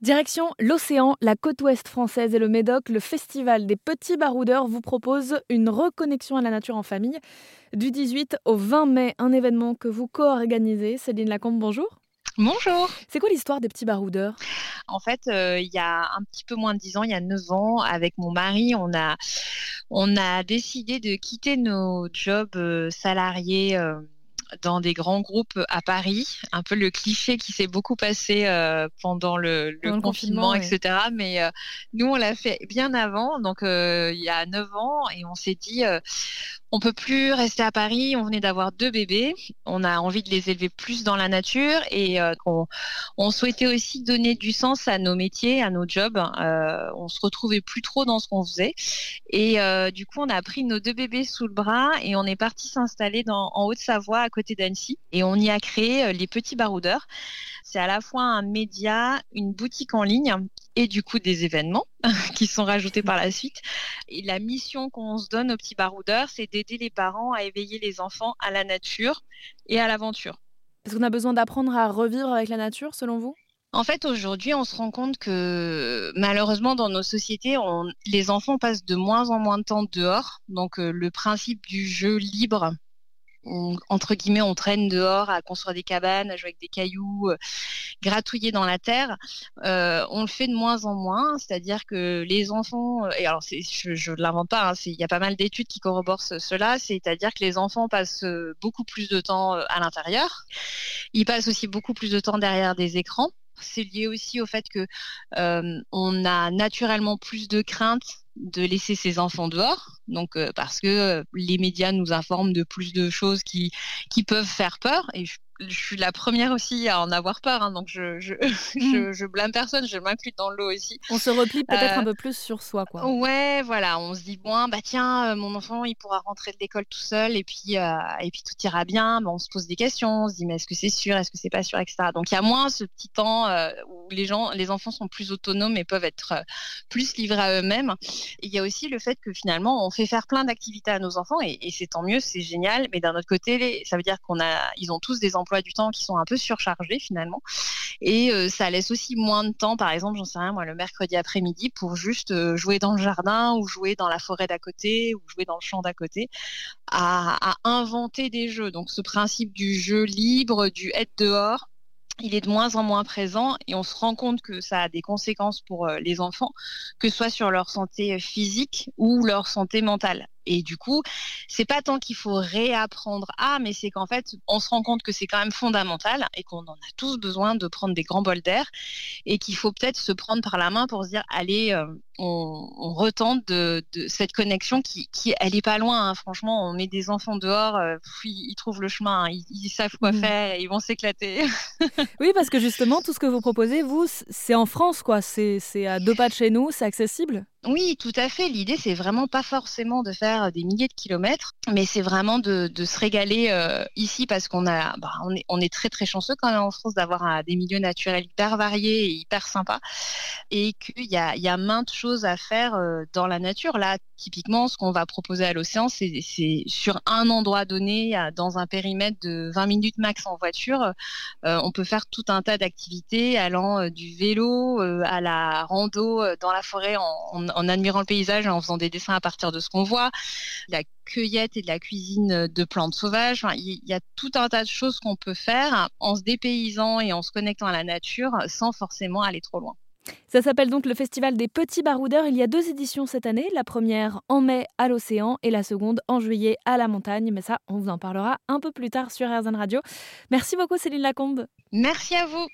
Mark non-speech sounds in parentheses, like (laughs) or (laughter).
Direction l'océan, la côte ouest française et le Médoc, le festival des petits baroudeurs vous propose une reconnexion à la nature en famille. Du 18 au 20 mai, un événement que vous co-organisez. Céline Lacombe, bonjour. Bonjour. C'est quoi l'histoire des petits baroudeurs? En fait, euh, il y a un petit peu moins de 10 ans, il y a 9 ans, avec mon mari, on a, on a décidé de quitter nos jobs euh, salariés. Euh, dans des grands groupes à Paris, un peu le cliché qui s'est beaucoup passé euh, pendant le, confinement, etc. Mais euh, nous, on l'a fait bien avant, donc euh, il y a 9 ans, et on s'est dit, on peut plus rester à Paris. On venait d'avoir deux bébés. On a envie de les élever plus dans la nature et on, on, souhaitait aussi donner du sens à nos métiers, à nos jobs. on se retrouvait plus trop dans ce qu'on faisait. Et du coup, on a pris nos deux bébés sous le bras et on est parti s'installer en Haute-Savoie à côté d'Annecy et on y a créé euh, les petits baroudeurs. C'est à la fois un média, une boutique en ligne et du coup des événements (laughs) qui sont rajoutés par la suite. Et la mission qu'on se donne aux petits baroudeurs, c'est d'aider les parents à éveiller les enfants à la nature et à l'aventure. Est-ce qu'on a besoin d'apprendre à revivre avec la nature selon vous? En fait, aujourd'hui, on se rend compte que malheureusement, dans nos sociétés, les enfants passent de moins en moins de temps dehors. Donc, euh, le principe du jeu libre entre guillemets, on traîne dehors à construire des cabanes, à jouer avec des cailloux, euh, gratouiller dans la terre. Euh, on le fait de moins en moins, c'est-à-dire que les enfants, euh, et alors je ne l'invente pas, hein, il y a pas mal d'études qui corroborent cela, c'est-à-dire que les enfants passent beaucoup plus de temps à l'intérieur. Ils passent aussi beaucoup plus de temps derrière des écrans. C'est lié aussi au fait que on a naturellement plus de crainte de laisser ses enfants dehors, donc euh, parce que euh, les médias nous informent de plus de choses qui, qui peuvent faire peur. Et suis la première aussi à en avoir peur, hein, donc je je, (laughs) mm. je, blâme personne, je m'inclus dans l'eau aussi. On se replie peut-être un euh, peu plus sur soi, quoi. Ouais, voilà, on se dit bon, bah tiens, euh, mon enfant, il pourra rentrer de l'école tout seul et puis euh, et puis tout ira bien. on se pose des questions, on se dit mais est-ce que c'est sûr, est-ce que c'est pas sûr, etc. Donc il y a moins ce petit temps où les gens, les enfants sont plus autonomes et peuvent être plus livrés à eux-mêmes. Il y a aussi le fait que finalement, on fait faire plein d'activités à nos enfants et, et c'est tant mieux, c'est génial. Mais d'un autre côté, ça veut dire qu'on a, ils ont tous des emplois du temps qui sont un peu surchargés finalement. Et euh, ça laisse aussi moins de temps, par exemple, j'en sais rien, moi, le mercredi après-midi pour juste euh, jouer dans le jardin ou jouer dans la forêt d'à côté ou jouer dans le champ d'à côté, à, à inventer des jeux. Donc ce principe du jeu libre, du être dehors, il est de moins en moins présent et on se rend compte que ça a des conséquences pour euh, les enfants, que ce soit sur leur santé physique ou leur santé mentale. Et du coup, c'est pas tant qu'il faut réapprendre à, mais c'est qu'en fait, on se rend compte que c'est quand même fondamental et qu'on en a tous besoin de prendre des grands bols d'air et qu'il faut peut-être se prendre par la main pour se dire, allez, euh, on, retente de, cette connexion qui, qui elle est pas loin. Hein. Franchement, on met des enfants dehors, euh, ils trouvent le chemin, hein. ils, savent quoi mmh. faire, ils vont s'éclater. (laughs) oui, parce que justement, tout ce que vous proposez, vous, c'est en France, quoi. C'est à deux pas de chez nous, c'est accessible? Oui, tout à fait. L'idée, c'est vraiment pas forcément de faire des milliers de kilomètres, mais c'est vraiment de, se régaler euh, ici parce qu'on a, bah, on, est, on est très très chanceux quand même en France d'avoir des milieux naturels hyper variés et hyper sympas, et qu'il y a, y a maintes choses à faire euh, dans la nature. Là, typiquement, ce qu'on va proposer à l'océan, c'est sur un endroit donné, dans un périmètre de 20 minutes max en voiture, euh, on peut faire tout un tas d'activités allant du vélo à la rando dans la forêt en admirant le paysage, en faisant des dessins à partir de ce qu'on voit, la cueillette et de la cuisine de plantes sauvages. il y a tout un tas de choses qu'on peut faire en se dépaysant et en se connectant à la nature sans forcément aller trop loin. Ça s'appelle donc le Festival des Petits Baroudeurs. Il y a deux éditions cette année. La première en mai à l'océan et la seconde en juillet à la montagne. Mais ça, on vous en parlera un peu plus tard sur RZN Radio. Merci beaucoup Céline Lacombe. Merci à vous.